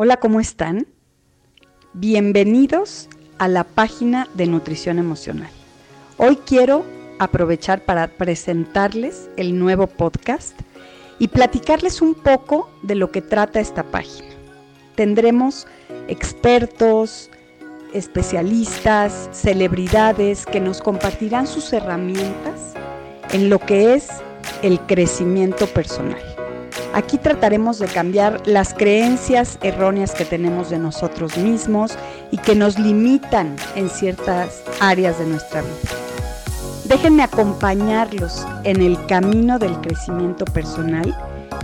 Hola, ¿cómo están? Bienvenidos a la página de Nutrición Emocional. Hoy quiero aprovechar para presentarles el nuevo podcast y platicarles un poco de lo que trata esta página. Tendremos expertos, especialistas, celebridades que nos compartirán sus herramientas en lo que es el crecimiento personal. Aquí trataremos de cambiar las creencias erróneas que tenemos de nosotros mismos y que nos limitan en ciertas áreas de nuestra vida. Déjenme acompañarlos en el camino del crecimiento personal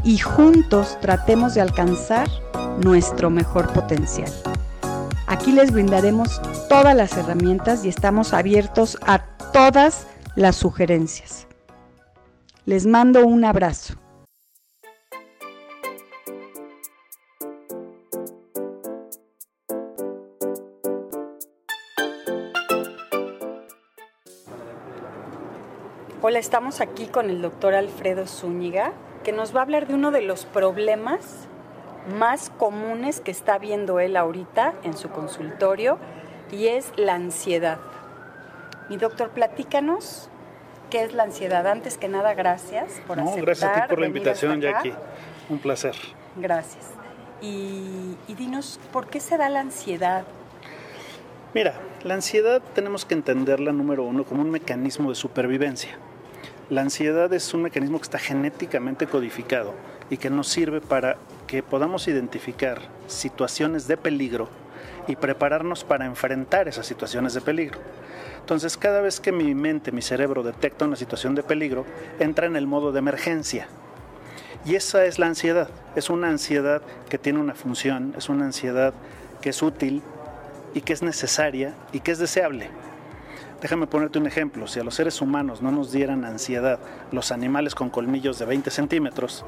y juntos tratemos de alcanzar nuestro mejor potencial. Aquí les brindaremos todas las herramientas y estamos abiertos a todas las sugerencias. Les mando un abrazo. Hola, estamos aquí con el doctor Alfredo Zúñiga, que nos va a hablar de uno de los problemas más comunes que está viendo él ahorita en su consultorio y es la ansiedad. Mi doctor, platícanos qué es la ansiedad. Antes que nada, gracias por no, Gracias a ti por la invitación, Jackie. Un placer. Gracias. Y, y dinos, ¿por qué se da la ansiedad? Mira, la ansiedad tenemos que entenderla, número uno, como un mecanismo de supervivencia. La ansiedad es un mecanismo que está genéticamente codificado y que nos sirve para que podamos identificar situaciones de peligro y prepararnos para enfrentar esas situaciones de peligro. Entonces, cada vez que mi mente, mi cerebro detecta una situación de peligro, entra en el modo de emergencia. Y esa es la ansiedad. Es una ansiedad que tiene una función, es una ansiedad que es útil y que es necesaria y que es deseable. Déjame ponerte un ejemplo. Si a los seres humanos no nos dieran ansiedad los animales con colmillos de 20 centímetros,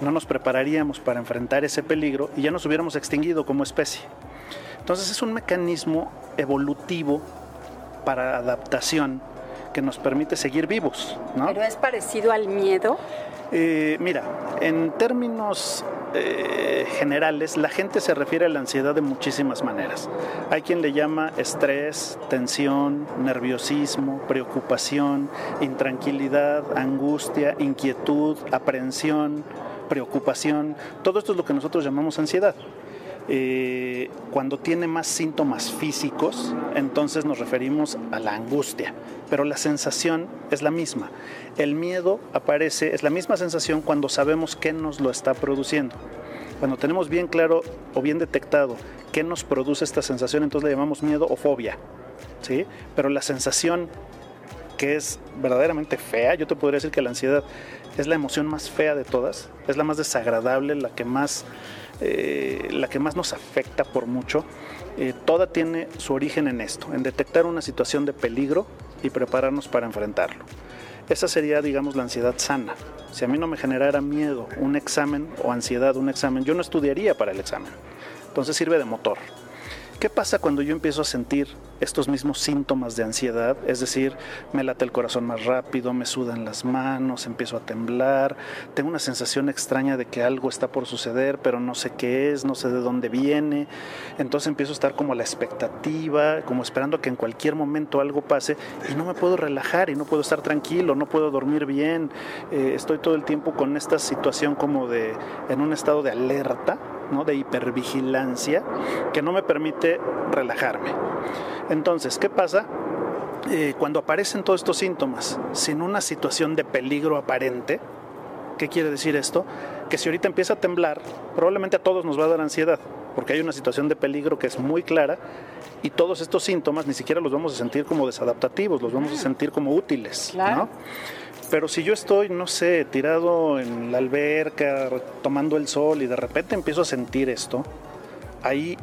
no nos prepararíamos para enfrentar ese peligro y ya nos hubiéramos extinguido como especie. Entonces es un mecanismo evolutivo para adaptación que nos permite seguir vivos. ¿Pero es parecido al miedo? Eh, mira, en términos eh, generales, la gente se refiere a la ansiedad de muchísimas maneras. Hay quien le llama estrés, tensión, nerviosismo, preocupación, intranquilidad, angustia, inquietud, aprehensión, preocupación. Todo esto es lo que nosotros llamamos ansiedad. Eh, cuando tiene más síntomas físicos, entonces nos referimos a la angustia, pero la sensación es la misma. El miedo aparece, es la misma sensación cuando sabemos qué nos lo está produciendo. Cuando tenemos bien claro o bien detectado qué nos produce esta sensación, entonces le llamamos miedo o fobia. ¿sí? Pero la sensación que es verdaderamente fea, yo te podría decir que la ansiedad es la emoción más fea de todas, es la más desagradable, la que más eh, la que más nos afecta por mucho, eh, toda tiene su origen en esto, en detectar una situación de peligro y prepararnos para enfrentarlo. Esa sería, digamos, la ansiedad sana. Si a mí no me generara miedo un examen o ansiedad un examen, yo no estudiaría para el examen. Entonces sirve de motor. ¿Qué pasa cuando yo empiezo a sentir estos mismos síntomas de ansiedad? Es decir, me late el corazón más rápido, me sudan las manos, empiezo a temblar, tengo una sensación extraña de que algo está por suceder, pero no sé qué es, no sé de dónde viene. Entonces empiezo a estar como a la expectativa, como esperando que en cualquier momento algo pase y no me puedo relajar y no puedo estar tranquilo, no puedo dormir bien. Eh, estoy todo el tiempo con esta situación como de en un estado de alerta de hipervigilancia que no me permite relajarme. Entonces, ¿qué pasa? Eh, cuando aparecen todos estos síntomas sin una situación de peligro aparente, ¿qué quiere decir esto? Que si ahorita empieza a temblar, probablemente a todos nos va a dar ansiedad, porque hay una situación de peligro que es muy clara y todos estos síntomas ni siquiera los vamos a sentir como desadaptativos, los vamos a sentir como útiles. ¿no? Pero si yo estoy, no sé, tirado en la alberca, tomando el sol y de repente empiezo a sentir esto, ahí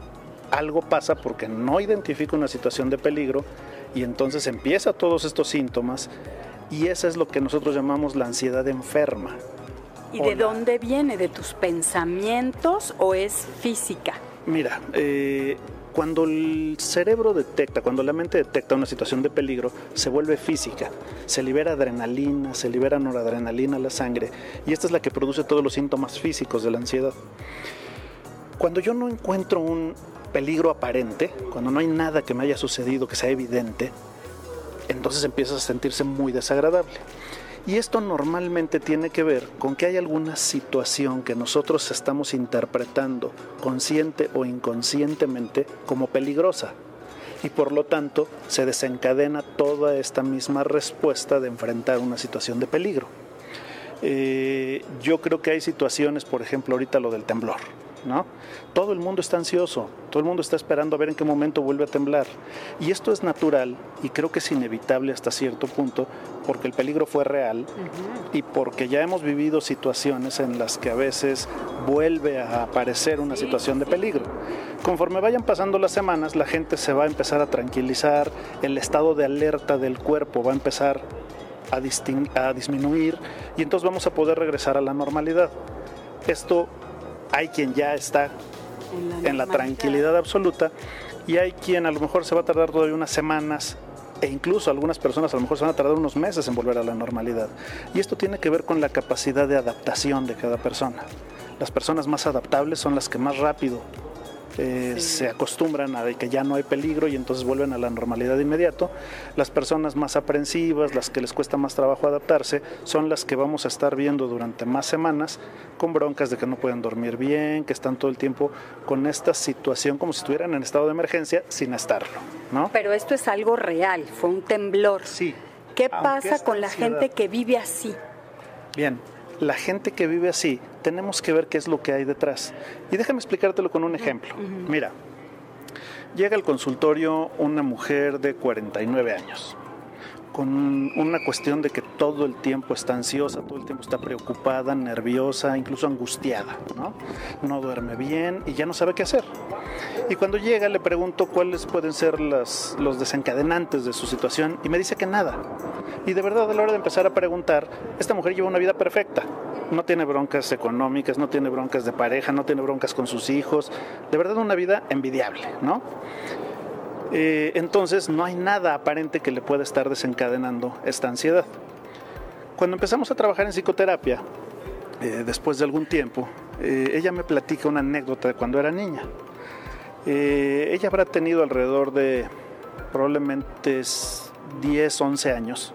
algo pasa porque no identifico una situación de peligro y entonces empieza todos estos síntomas y eso es lo que nosotros llamamos la ansiedad enferma. ¿Y de dónde viene? ¿De tus pensamientos o es física? Mira, eh, cuando el cerebro detecta, cuando la mente detecta una situación de peligro, se vuelve física. Se libera adrenalina, se libera noradrenalina a la sangre y esta es la que produce todos los síntomas físicos de la ansiedad. Cuando yo no encuentro un peligro aparente, cuando no hay nada que me haya sucedido que sea evidente, entonces empieza a sentirse muy desagradable. Y esto normalmente tiene que ver con que hay alguna situación que nosotros estamos interpretando consciente o inconscientemente como peligrosa. Y por lo tanto se desencadena toda esta misma respuesta de enfrentar una situación de peligro. Eh, yo creo que hay situaciones, por ejemplo, ahorita lo del temblor. ¿No? Todo el mundo está ansioso, todo el mundo está esperando a ver en qué momento vuelve a temblar. Y esto es natural y creo que es inevitable hasta cierto punto porque el peligro fue real y porque ya hemos vivido situaciones en las que a veces vuelve a aparecer una situación de peligro. Conforme vayan pasando las semanas, la gente se va a empezar a tranquilizar, el estado de alerta del cuerpo va a empezar a, a disminuir y entonces vamos a poder regresar a la normalidad. Esto hay quien ya está en la, tranquilidad absoluta y hay quien a lo mejor se va a tardar todavía unas semanas e incluso algunas personas a lo mejor se van a tardar unos meses en volver a la normalidad. Y esto tiene que ver con la capacidad de adaptación de cada persona. Las personas más adaptables son las que más rápido eh, se acostumbran a que ya no hay peligro y entonces vuelven a la normalidad de inmediato. Las personas más aprensivas, las que les cuesta más trabajo adaptarse, son las que vamos a estar viendo durante más semanas con broncas de que no pueden dormir bien, que están todo el tiempo con esta situación como si estuvieran en estado de emergencia sin estarlo, ¿no? Pero esto es algo real, fue un temblor. Sí. ¿Qué pasa con la gente que vive así? Bien, la gente que vive así, tenemos que ver qué es lo que hay detrás. Y déjame explicártelo con un ejemplo. Mira, llega al consultorio una mujer de 49 años con una cuestión de que todo el tiempo está ansiosa, todo el tiempo está preocupada, nerviosa, incluso angustiada, ¿no? Duerme bien y ya no sabe qué hacer. Y cuando llega le pregunto cuáles pueden ser los desencadenantes de su situación y me dice que nada. Y de verdad a la hora de empezar a preguntar, esta mujer lleva una vida perfecta. No tiene broncas económicas, no tiene broncas de pareja, no tiene broncas con sus hijos. De verdad una vida envidiable, ¿no? Eh, entonces no hay nada aparente que le pueda estar desencadenando esta ansiedad. Cuando empezamos a trabajar en psicoterapia, eh, después de algún tiempo, eh, ella me platica una anécdota de cuando era niña. ella habrá tenido alrededor de probablemente 10, 11 años.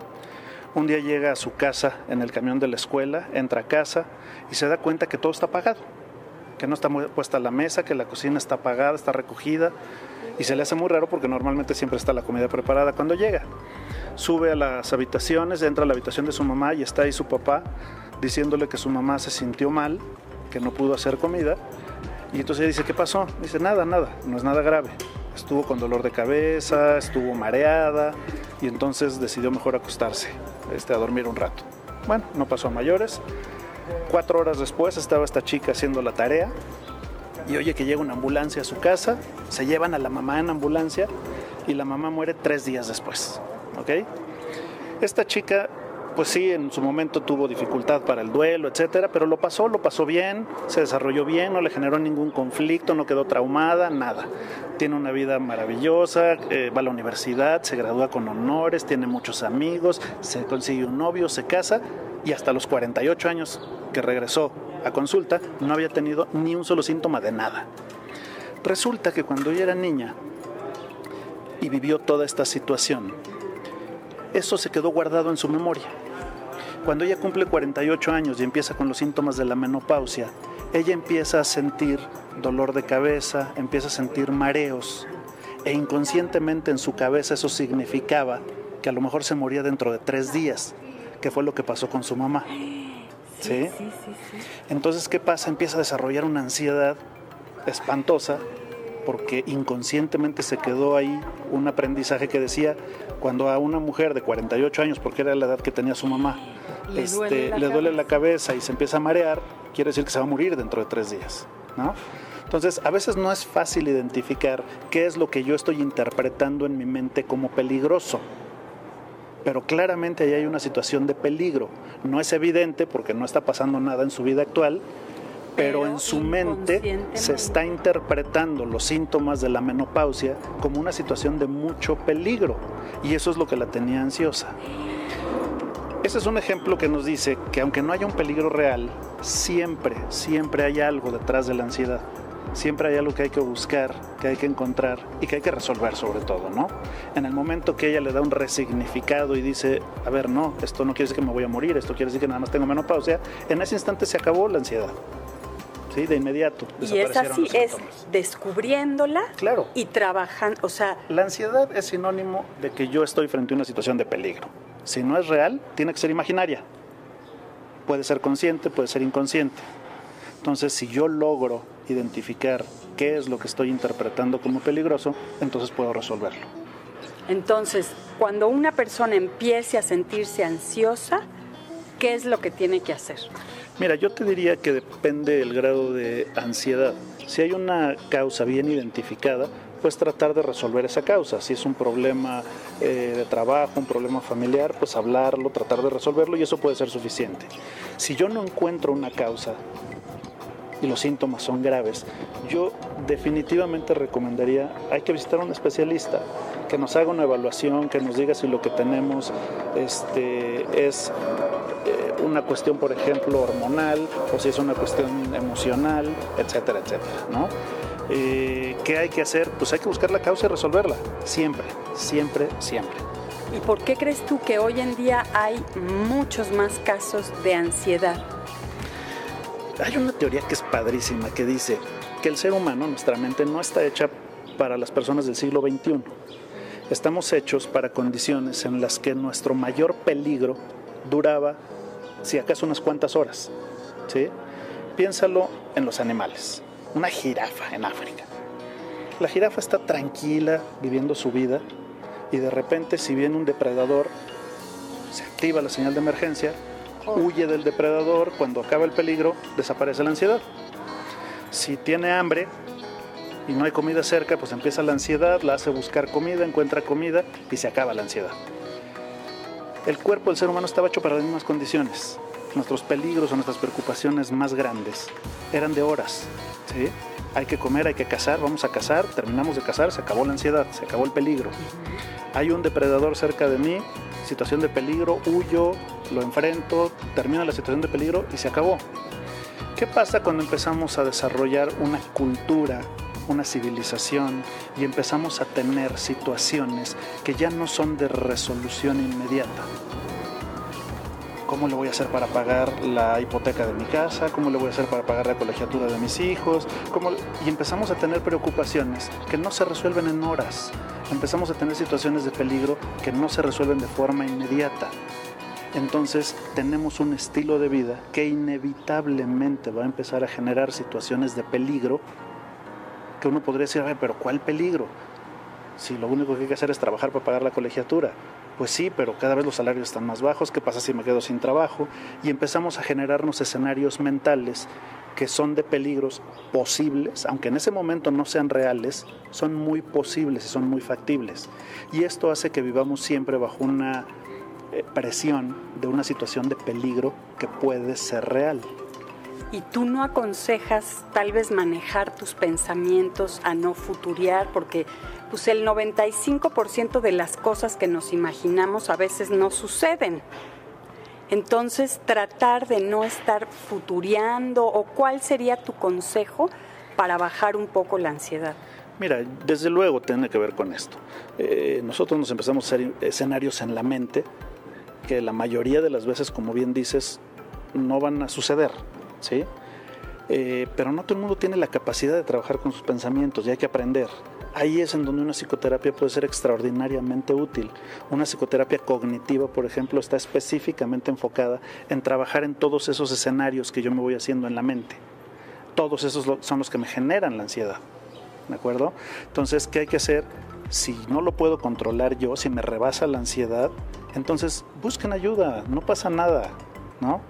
Un día llega a su casa en el camión de la escuela, entra a casa y se da cuenta que todo está apagado, que no está puesta la mesa, que la cocina está apagada, está recogida, y se le hace muy raro porque normalmente siempre está la comida preparada cuando llega. Sube a las habitaciones, entra a la habitación de su mamá y está ahí su papá diciéndole que su mamá se sintió mal, que no pudo hacer comida. Y entonces ella dice, ¿qué pasó? Dice, nada, nada, no es nada grave. Estuvo con dolor de cabeza, estuvo mareada y entonces decidió mejor acostarse, este, a dormir un rato. Bueno, no pasó a mayores. Cuatro horas después estaba esta chica haciendo la tarea y oye que llega una ambulancia a su casa, se llevan a la mamá en ambulancia y la mamá muere tres días después. ¿ok? Esta chica, pues sí, en su momento tuvo dificultad para el duelo, etcétera, pero lo pasó, lo pasó bien, se desarrolló bien, no le generó ningún conflicto, no quedó traumada, nada. Tiene una vida maravillosa, eh, va a la universidad, se gradúa con honores, tiene muchos amigos, se consigue un novio, se casa y hasta los 48 años que regresó a consulta no había tenido ni un solo síntoma de nada. Resulta que cuando ella era niña y vivió toda esta situación, eso se quedó guardado en su memoria. Cuando ella cumple 48 años y empieza con los síntomas de la menopausia, ella empieza a sentir dolor de cabeza, empieza a sentir mareos e inconscientemente en su cabeza eso significaba que a lo mejor se moría dentro de tres días, que fue lo que pasó con su mamá. ¿Sí? Entonces, ¿qué pasa? Empieza a desarrollar una ansiedad espantosa porque inconscientemente se quedó ahí un aprendizaje que decía cuando a una mujer de 48 años, porque era la edad que tenía su mamá, le, este, duele, la le duele la cabeza y se empieza a marear, quiere decir que se va a morir dentro de tres días. ¿no? Entonces, a veces no es fácil identificar qué es lo que yo estoy interpretando en mi mente como peligroso pero claramente ahí hay una situación de peligro. No es evidente porque no está pasando nada en su vida actual, pero, en su mente se está interpretando los síntomas de la menopausia como una situación de mucho peligro y eso es lo que la tenía ansiosa. Ese es un ejemplo que nos dice que aunque no haya un peligro real, siempre, siempre hay algo detrás de la ansiedad. Siempre hay algo que hay que buscar, que hay que encontrar y que hay que resolver sobre todo, ¿no? En el momento que ella le da un resignificado y dice, a ver, no, esto no quiere decir que me voy a morir, esto quiere decir que nada más tengo menopausia, en ese instante se acabó la ansiedad. ¿Sí? De inmediato. Y es así, es descubriéndola claro. y trabajando, o sea... La ansiedad es sinónimo de que yo estoy frente a una situación de peligro. Si no es real, tiene que ser imaginaria. Puede ser consciente, puede ser inconsciente. Entonces, si yo logro identificar qué es lo que estoy interpretando como peligroso, entonces puedo resolverlo. Entonces, cuando una persona empiece a sentirse ansiosa, ¿qué es lo que tiene que hacer? Mira, yo te diría que depende del grado de ansiedad. Si hay una causa bien identificada, pues tratar de resolver esa causa. Si es un problema eh, de trabajo, un problema familiar, pues hablarlo, tratar de resolverlo y eso puede ser suficiente. Si yo no encuentro una causa y los síntomas son graves, yo definitivamente recomendaría, hay que visitar a un especialista que nos haga una evaluación, que nos diga si lo que tenemos este, es eh, una cuestión, por ejemplo, hormonal o si es una cuestión emocional, etcétera, etcétera. Eh, ¿Qué hay que hacer? Pues hay que buscar la causa y resolverla, siempre, siempre, siempre. ¿Y por qué crees tú que hoy en día hay muchos más casos de ansiedad? Hay una teoría que es padrísima que dice que el ser humano, nuestra mente, no está hecha para las personas del siglo XXI. Estamos hechos para condiciones en las que nuestro mayor peligro duraba, si acaso, unas cuantas horas. ¿sí? Piénsalo en los animales. Una jirafa en África. La jirafa está tranquila viviendo su vida y de repente si viene un depredador, se activa la señal de emergencia, huye del depredador, cuando acaba el peligro, desaparece la ansiedad. Si tiene hambre y no hay comida cerca, pues empieza la ansiedad, la hace buscar comida, encuentra comida y se acaba la ansiedad. El cuerpo del ser humano estaba hecho para las mismas condiciones. Nuestros peligros o nuestras preocupaciones más grandes eran de horas. ¿sí? Hay que comer, hay que cazar, vamos a cazar, terminamos de cazar, se acabó la ansiedad, se acabó el peligro. Hay un depredador cerca de mí, situación de peligro, huyo, lo enfrento, termina la situación de peligro y se acabó. ¿Qué pasa cuando empezamos a desarrollar una cultura, una civilización y empezamos a tener situaciones que ya no son de resolución inmediata? ¿Cómo le voy a hacer para pagar la hipoteca de mi casa? ¿Cómo le voy a hacer para pagar la colegiatura de mis hijos? ¿Cómo? Y empezamos a tener preocupaciones que no se resuelven en horas. Empezamos a tener situaciones de peligro que no se resuelven de forma inmediata. Entonces tenemos un estilo de vida que inevitablemente va a empezar a generar situaciones de peligro que uno podría decir, pero ¿cuál peligro? Si lo único que hay que hacer es trabajar para pagar la colegiatura. Pues sí, pero cada vez los salarios están más bajos, ¿qué pasa si me quedo sin trabajo? Y empezamos a generarnos escenarios mentales que son de peligros posibles, aunque en ese momento no sean reales, son muy posibles y son muy factibles. Y esto hace que vivamos siempre bajo una eh, presión de una situación de peligro que puede ser real. ¿Y tú no aconsejas tal vez manejar tus pensamientos a no futuriar? Porque pues el 95% de las cosas que nos imaginamos a veces no suceden. Entonces, tratar de no estar futuriando o cuál sería tu consejo para bajar un poco la ansiedad. Mira, desde luego tiene que ver con esto. Eh, nosotros nos empezamos a hacer escenarios en la mente que la mayoría de las veces, como bien dices, no van a suceder, ¿sí? Eh, pero no todo el mundo tiene la capacidad de trabajar con sus pensamientos y hay que aprender. Ahí es en donde una psicoterapia puede ser extraordinariamente útil. Una psicoterapia cognitiva, por ejemplo, está específicamente enfocada en trabajar en todos esos escenarios que yo me voy haciendo en la mente. Todos esos son los que me generan la ansiedad. ¿De acuerdo? Entonces, ¿qué hay que hacer? Si no lo puedo controlar yo, si me rebasa la ansiedad, entonces busquen ayuda, no pasa nada, ¿no?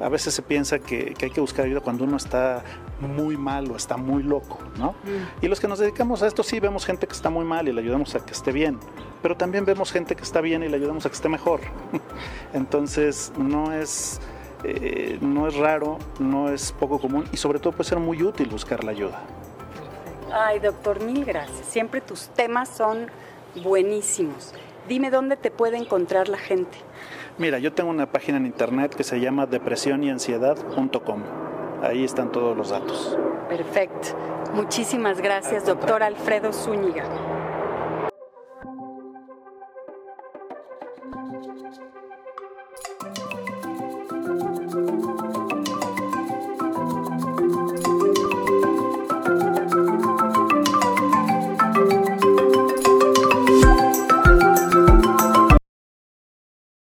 A veces se piensa que, hay que buscar ayuda cuando uno está muy mal o está muy loco, ¿no? Mm. Y los que nos dedicamos a esto sí vemos gente que está muy mal y le ayudamos a que esté bien, pero también vemos gente que está bien y le ayudamos a que esté mejor. Entonces no es, eh, no es raro, no es poco común y sobre todo puede ser muy útil buscar la ayuda. Ay, doctor, mil gracias. Siempre tus temas son buenísimos. Dime dónde te puede encontrar la gente. Mira, yo tengo una página en internet que se llama depresión y ansiedad.com. Ahí están todos los datos. Perfecto. Muchísimas gracias, doctor Alfredo Zúñiga.